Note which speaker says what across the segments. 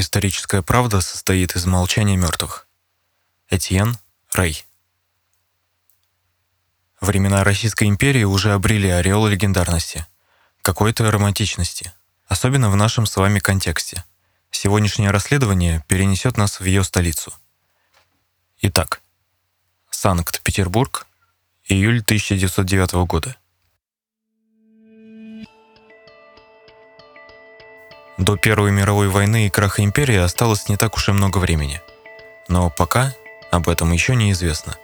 Speaker 1: Историческая правда состоит из молчания мертвых. Этьен Рэй. Времена Российской империи уже обрели ореол легендарности, какой-то романтичности, особенно в нашем с вами контексте. Сегодняшнее расследование перенесет нас в ее столицу. Итак, Санкт-Петербург, июль 1909 года. До Первой мировой войны и краха империи осталось не так уж и много времени. Но пока об этом еще неизвестно.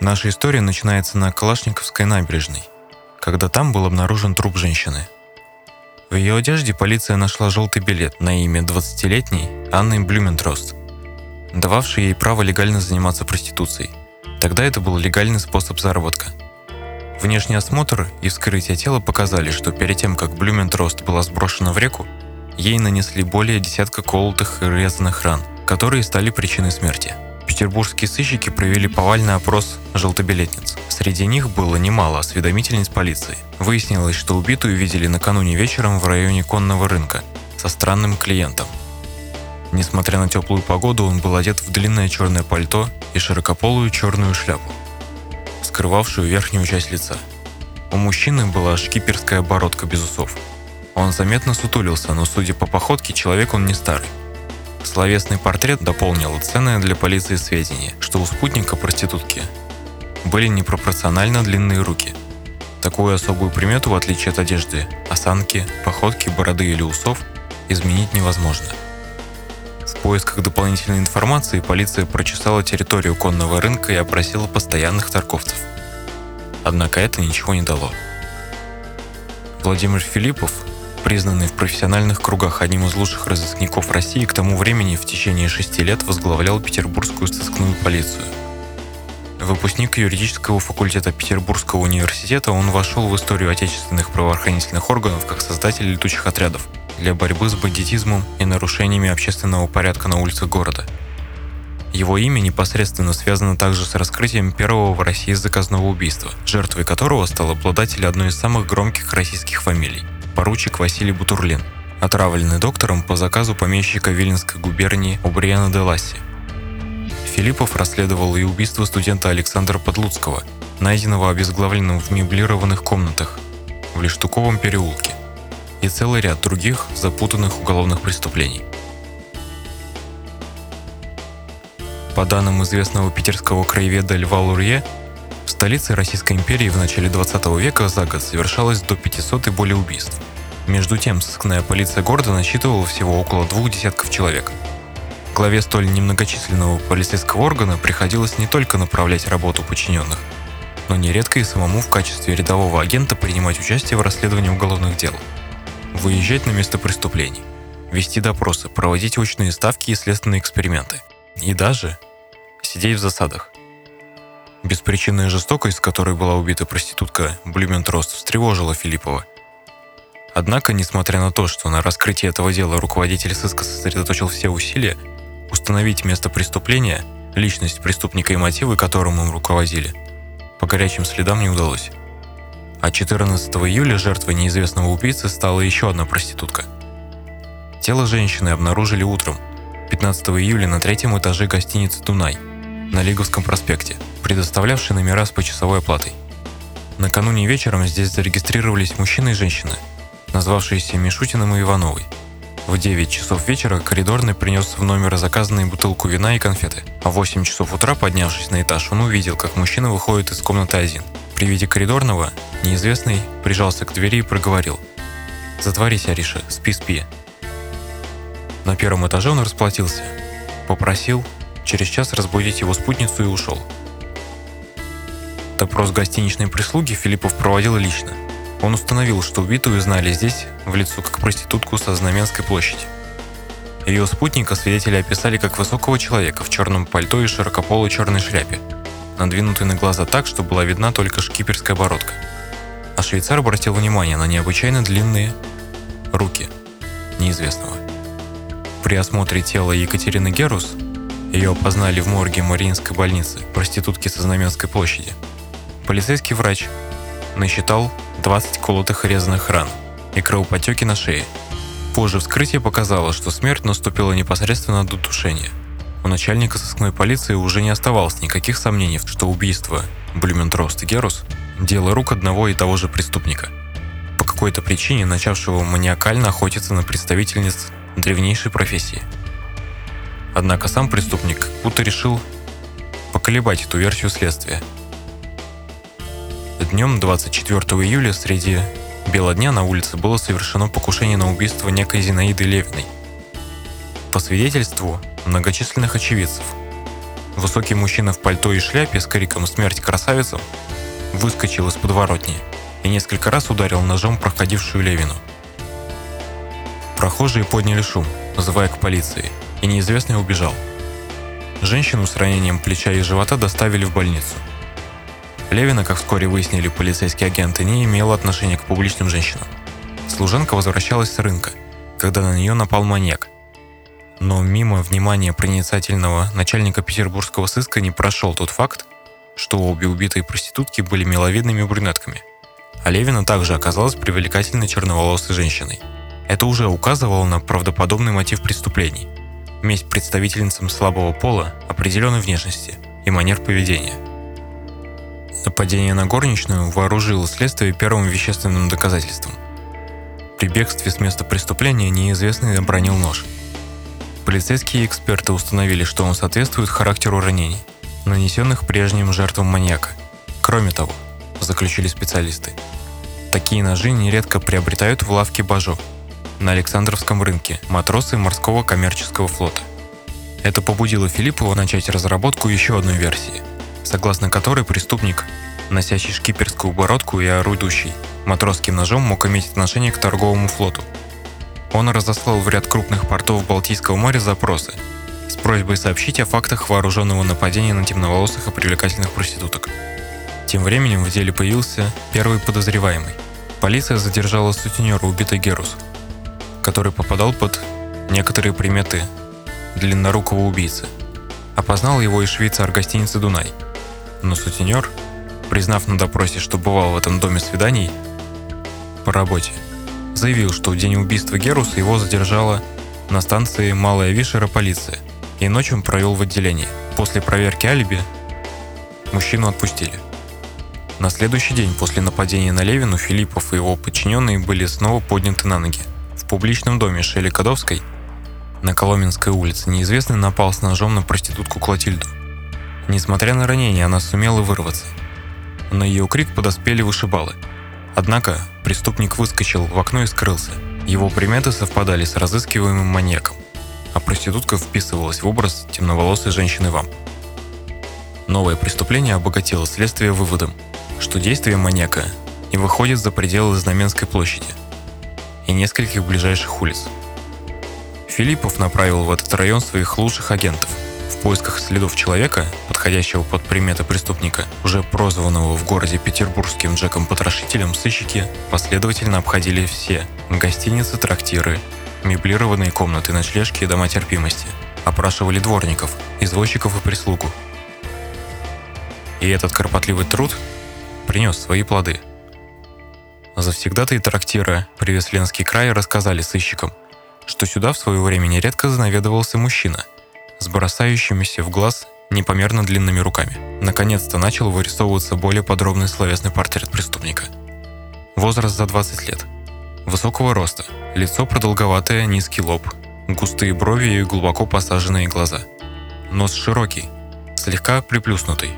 Speaker 1: Наша история начинается на Калашниковской набережной, когда там был обнаружен труп женщины. В ее одежде полиция нашла желтый билет на имя 20-летней Анны Блюментрост, дававший ей право легально заниматься проституцией. Тогда это был легальный способ заработка. Внешний осмотр и вскрытие тела показали, что перед тем, как Блюментрост была сброшена в реку, Ей нанесли более десятка колотых и резаных ран, которые стали причиной смерти. Петербургские сыщики провели повальный опрос желтобилетниц. Среди них было немало осведомительниц полиции. Выяснилось, что убитую видели накануне вечером в районе конного рынка со странным клиентом. Несмотря на теплую погоду, он был одет в длинное черное пальто и широкополую черную шляпу, скрывавшую верхнюю часть лица. У мужчины была шкиперская бородка без усов – он заметно сутулился, но, судя по походке, человек он не старый. Словесный портрет дополнил ценное для полиции сведения, что у спутника проститутки были непропорционально длинные руки. Такую особую примету, в отличие от одежды, осанки, походки, бороды или усов, изменить невозможно. В поисках дополнительной информации полиция прочесала территорию конного рынка и опросила постоянных торговцев. Однако это ничего не дало. Владимир Филиппов, признанный в профессиональных кругах одним из лучших разыскников России, к тому времени в течение шести лет возглавлял Петербургскую сыскную полицию. Выпускник юридического факультета Петербургского университета, он вошел в историю отечественных правоохранительных органов как создатель летучих отрядов для борьбы с бандитизмом и нарушениями общественного порядка на улицах города. Его имя непосредственно связано также с раскрытием первого в России заказного убийства, жертвой которого стал обладатель одной из самых громких российских фамилий – поручик Василий Бутурлин, отравленный доктором по заказу помещика Виленской губернии Обриана де Ласси. Филиппов расследовал и убийство студента Александра Подлуцкого, найденного обезглавленным в меблированных комнатах в Лештуковом переулке, и целый ряд других запутанных уголовных преступлений. По данным известного питерского краеведа Льва Лурье, в столице Российской империи в начале 20 века за год совершалось до 500 и более убийств. Между тем, сыскная полиция города насчитывала всего около двух десятков человек. Главе столь немногочисленного полицейского органа приходилось не только направлять работу подчиненных, но нередко и самому в качестве рядового агента принимать участие в расследовании уголовных дел, выезжать на место преступлений, вести допросы, проводить очные ставки и следственные эксперименты, и даже сидеть в засадах. Беспричинная жестокость, которой была убита проститутка Блюментрост, встревожила Филиппова – Однако, несмотря на то, что на раскрытие этого дела руководитель сыска сосредоточил все усилия, установить место преступления, личность преступника и мотивы, которым им руководили, по горячим следам не удалось. А 14 июля жертвой неизвестного убийцы стала еще одна проститутка. Тело женщины обнаружили утром, 15 июля на третьем этаже гостиницы «Дунай» на Лиговском проспекте, предоставлявшей номера с почасовой оплатой. Накануне вечером здесь зарегистрировались мужчина и женщина – назвавшийся Мишутиным и Ивановой. В 9 часов вечера коридорный принес в номер заказанную бутылку вина и конфеты. А в 8 часов утра, поднявшись на этаж, он увидел, как мужчина выходит из комнаты один. При виде коридорного, неизвестный прижался к двери и проговорил. «Затворись, Ариша, спи-спи». На первом этаже он расплатился. Попросил через час разбудить его спутницу и ушел. Допрос гостиничной прислуги Филиппов проводил лично – он установил, что убитую знали здесь в лицо как проститутку со Знаменской площади. Ее спутника свидетели описали как высокого человека в черном пальто и широкополой черной шляпе, надвинутой на глаза так, что была видна только шкиперская бородка. А швейцар обратил внимание на необычайно длинные руки неизвестного. При осмотре тела Екатерины Герус ее опознали в морге Мариинской больницы, проститутки со Знаменской площади. Полицейский врач насчитал 20 колотых резаных ран и кровопотеки на шее. Позже вскрытие показало, что смерть наступила непосредственно от удушения. У начальника сыскной полиции уже не оставалось никаких сомнений, что убийство Блюментрост и Герус – дело рук одного и того же преступника. По какой-то причине начавшего маниакально охотиться на представительниц древнейшей профессии. Однако сам преступник будто решил поколебать эту версию следствия. Днем 24 июля среди бела дня на улице было совершено покушение на убийство некой Зинаиды Левиной. По свидетельству многочисленных очевидцев, высокий мужчина в пальто и шляпе с криком «Смерть красавицам!» выскочил из подворотни и несколько раз ударил ножом проходившую Левину. Прохожие подняли шум, вызывая к полиции, и неизвестный убежал. Женщину с ранением плеча и живота доставили в больницу. Левина, как вскоре выяснили полицейские агенты, не имела отношения к публичным женщинам. Служенка возвращалась с рынка, когда на нее напал маньяк. Но мимо внимания проницательного начальника петербургского сыска не прошел тот факт, что обе убитые проститутки были миловидными брюнетками. А Левина также оказалась привлекательной черноволосой женщиной. Это уже указывало на правдоподобный мотив преступлений. Месть представительницам слабого пола, определенной внешности и манер поведения – Нападение на горничную вооружило следствие первым вещественным доказательством. При бегстве с места преступления неизвестный обронил нож. Полицейские эксперты установили, что он соответствует характеру ранений, нанесенных прежним жертвам маньяка. Кроме того, заключили специалисты, такие ножи нередко приобретают в лавке Бажо на Александровском рынке матросы морского коммерческого флота. Это побудило Филиппова начать разработку еще одной версии – согласно которой преступник, носящий шкиперскую бородку и орудующий матросским ножом, мог иметь отношение к торговому флоту. Он разослал в ряд крупных портов Балтийского моря запросы с просьбой сообщить о фактах вооруженного нападения на темноволосых и привлекательных проституток. Тем временем в деле появился первый подозреваемый. Полиция задержала сутенера убитой Герус, который попадал под некоторые приметы длиннорукого убийцы. Опознал его и швейцар гостиницы «Дунай», но сутенер, признав на допросе, что бывал в этом доме свиданий по работе, заявил, что в день убийства Геруса его задержала на станции Малая Вишера полиция и ночью провел в отделении. После проверки алиби мужчину отпустили. На следующий день после нападения на Левину Филиппов и его подчиненные были снова подняты на ноги. Публичном доме Шели Кадовской на Коломенской улице неизвестный напал с ножом на проститутку Клотильду. Несмотря на ранение, она сумела вырваться. На ее крик подоспели вышибалы. Однако преступник выскочил в окно и скрылся. Его приметы совпадали с разыскиваемым маньяком, а проститутка вписывалась в образ темноволосой женщины вам. Новое преступление обогатило следствие выводом, что действие маньяка не выходит за пределы Знаменской площади и нескольких ближайших улиц. Филиппов направил в этот район своих лучших агентов – в поисках следов человека, подходящего под приметы преступника, уже прозванного в городе петербургским Джеком-потрошителем, сыщики последовательно обходили все гостиницы, трактиры, меблированные комнаты, ночлежки и дома терпимости, опрашивали дворников, извозчиков и прислугу. И этот кропотливый труд принес свои плоды. Завсегдатые трактира Привесленский край рассказали сыщикам, что сюда в свое время нередко занаведывался мужчина – с бросающимися в глаз непомерно длинными руками. Наконец-то начал вырисовываться более подробный словесный портрет преступника. Возраст за 20 лет. Высокого роста, лицо продолговатое, низкий лоб, густые брови и глубоко посаженные глаза. Нос широкий, слегка приплюснутый,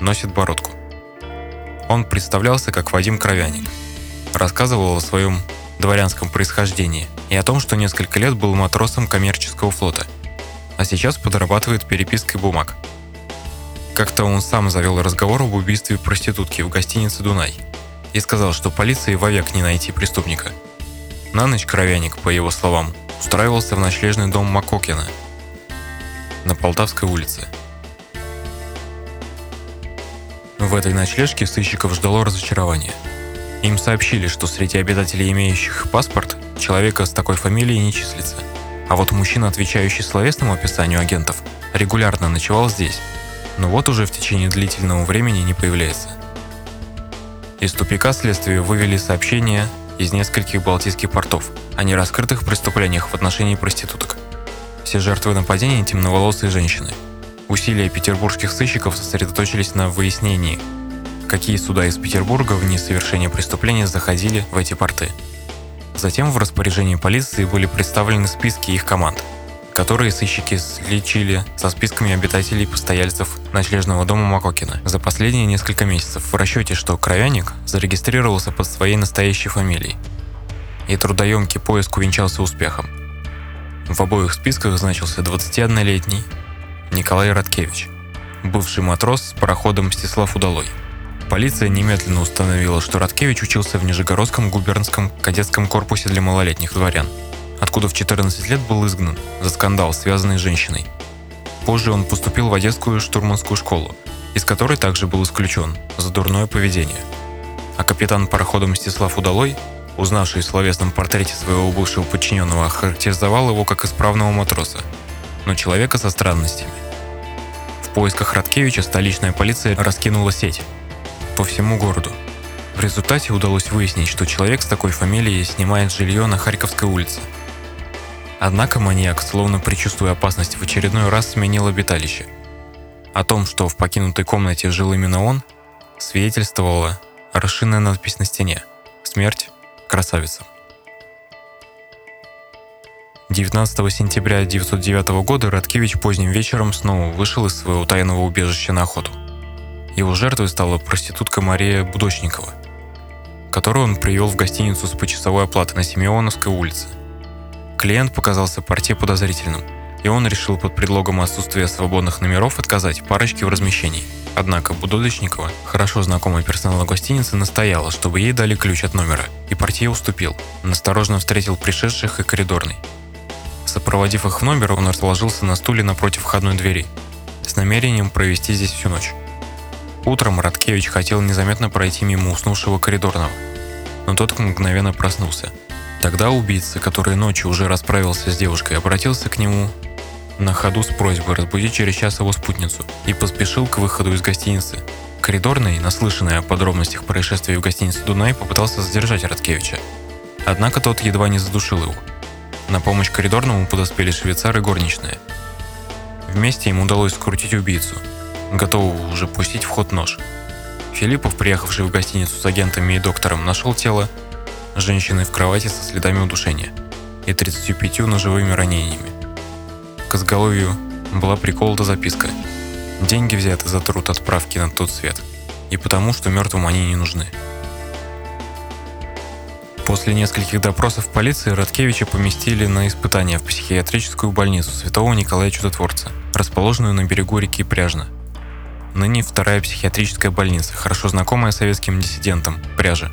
Speaker 1: носит бородку. Он представлялся как Вадим Кровяник. Рассказывал о своем дворянском происхождении и о том, что несколько лет был матросом коммерческого флота – а сейчас подрабатывает перепиской бумаг. Как-то он сам завел разговор об убийстве проститутки в гостинице «Дунай» и сказал, что полиции вовек не найти преступника. На ночь Кровяник, по его словам, устраивался в ночлежный дом Макокина на Полтавской улице. В этой ночлежке сыщиков ждало разочарование. Им сообщили, что среди обитателей, имеющих паспорт, человека с такой фамилией не числится – а вот мужчина, отвечающий словесному описанию агентов, регулярно ночевал здесь, но вот уже в течение длительного времени не появляется. Из тупика следствия вывели сообщение из нескольких балтийских портов о нераскрытых преступлениях в отношении проституток. Все жертвы нападения – темноволосые женщины. Усилия петербургских сыщиков сосредоточились на выяснении, какие суда из Петербурга в несовершение преступления заходили в эти порты. Затем в распоряжении полиции были представлены списки их команд, которые сыщики сличили со списками обитателей постояльцев ночлежного дома Макокина за последние несколько месяцев в расчете, что Кровяник зарегистрировался под своей настоящей фамилией. И трудоемкий поиск увенчался успехом. В обоих списках значился 21-летний Николай Радкевич, бывший матрос с пароходом Мстислав Удалой – Полиция немедленно установила, что Радкевич учился в Нижегородском губернском кадетском корпусе для малолетних дворян, откуда в 14 лет был изгнан за скандал, связанный с женщиной. Позже он поступил в Одесскую штурманскую школу, из которой также был исключен за дурное поведение. А капитан парохода Мстислав Удалой, узнавший в словесном портрете своего бывшего подчиненного, охарактеризовал его как исправного матроса, но человека со странностями. В поисках Радкевича столичная полиция раскинула сеть, по всему городу. В результате удалось выяснить, что человек с такой фамилией снимает жилье на Харьковской улице. Однако маньяк, словно предчувствуя опасность, в очередной раз сменил обиталище. О том, что в покинутой комнате жил именно он, свидетельствовала расширенная надпись на стене «Смерть красавица». 19 сентября 1909 года Радкевич поздним вечером снова вышел из своего тайного убежища на охоту. Его жертвой стала проститутка Мария Будочникова, которую он привел в гостиницу с почасовой оплатой на Симеоновской улице. Клиент показался порте подозрительным, и он решил под предлогом отсутствия свободных номеров отказать парочке в размещении. Однако Будочникова, хорошо знакомая персонала гостиницы, настояла, чтобы ей дали ключ от номера, и портье уступил, насторожно встретил пришедших и коридорный. Сопроводив их в номер, он расположился на стуле напротив входной двери, с намерением провести здесь всю ночь. Утром Радкевич хотел незаметно пройти мимо уснувшего коридорного, но тот мгновенно проснулся. Тогда убийца, который ночью уже расправился с девушкой, обратился к нему на ходу с просьбой разбудить через час его спутницу и поспешил к выходу из гостиницы. Коридорный, наслышанный о подробностях происшествия в гостинице «Дунай», попытался задержать Радкевича. Однако тот едва не задушил его. На помощь коридорному подоспели швейцар и горничная. Вместе им удалось скрутить убийцу – готового уже пустить в ход нож. Филиппов, приехавший в гостиницу с агентами и доктором, нашел тело женщины в кровати со следами удушения и 35 ножевыми ранениями. К изголовью была приколота записка «Деньги взяты за труд отправки на тот свет, и потому, что мертвым они не нужны». После нескольких допросов полиции Радкевича поместили на испытание в психиатрическую больницу Святого Николая Чудотворца, расположенную на берегу реки Пряжна – ныне вторая психиатрическая больница, хорошо знакомая советским диссидентам, Пряжа,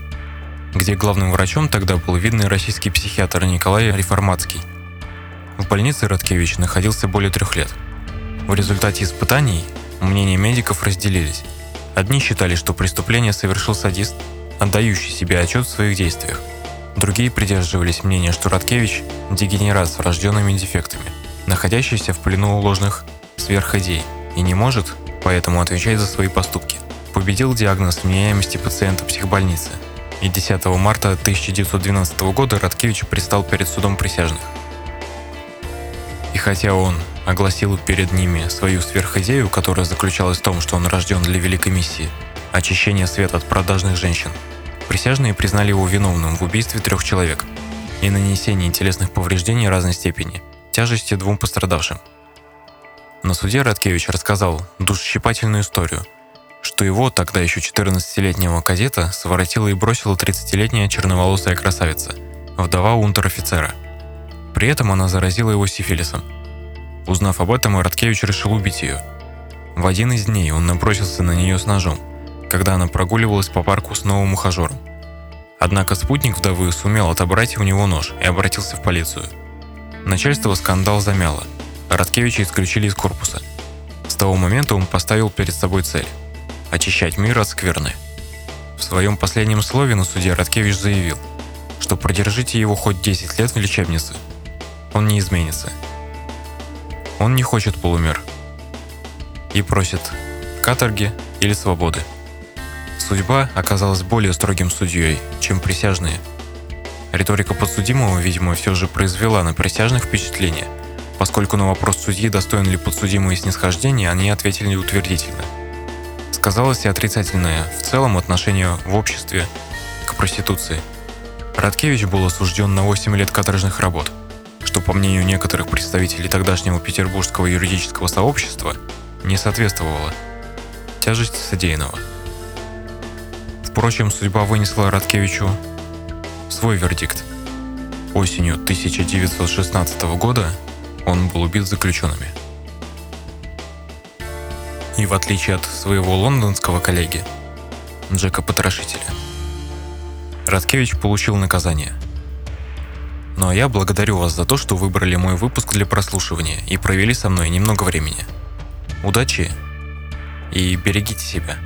Speaker 1: где главным врачом тогда был видный российский психиатр Николай Реформатский. В больнице Радкевич находился более трех лет. В результате испытаний мнения медиков разделились. Одни считали, что преступление совершил садист, отдающий себе отчет в своих действиях. Другие придерживались мнения, что Радкевич – дегенерат с врожденными дефектами, находящийся в плену ложных сверхидей и не может поэтому отвечает за свои поступки. Победил диагноз вменяемости пациента психбольницы. И 10 марта 1912 года Радкевич предстал перед судом присяжных. И хотя он огласил перед ними свою сверхидею, которая заключалась в том, что он рожден для великой миссии – очищения света от продажных женщин, присяжные признали его виновным в убийстве трех человек и нанесении телесных повреждений разной степени, тяжести двум пострадавшим – на суде Радкевич рассказал душесчипательную историю, что его, тогда еще 14-летнего кадета, своротила и бросила 30-летняя черноволосая красавица, вдова унтер-офицера. При этом она заразила его сифилисом. Узнав об этом, Радкевич решил убить ее. В один из дней он набросился на нее с ножом, когда она прогуливалась по парку с новым ухажером. Однако спутник вдовы сумел отобрать у него нож и обратился в полицию. Начальство скандал замяло – Радкевича исключили из корпуса. С того момента он поставил перед собой цель – очищать мир от скверны. В своем последнем слове на суде Радкевич заявил, что продержите его хоть 10 лет в лечебнице, он не изменится. Он не хочет полумер и просит каторги или свободы. Судьба оказалась более строгим судьей, чем присяжные, Риторика подсудимого, видимо, все же произвела на присяжных впечатление, поскольку на вопрос судьи, достоин ли подсудимый снисхождения, они ответили утвердительно. Сказалось и отрицательное в целом отношение в обществе к проституции. Радкевич был осужден на 8 лет каторжных работ, что, по мнению некоторых представителей тогдашнего петербургского юридического сообщества, не соответствовало тяжести содеянного. Впрочем, судьба вынесла Радкевичу свой вердикт. Осенью 1916 года он был убит заключенными. И в отличие от своего лондонского коллеги, Джека Потрошителя, Радкевич получил наказание. Ну а я благодарю вас за то, что выбрали мой выпуск для прослушивания и провели со мной немного времени. Удачи и берегите себя.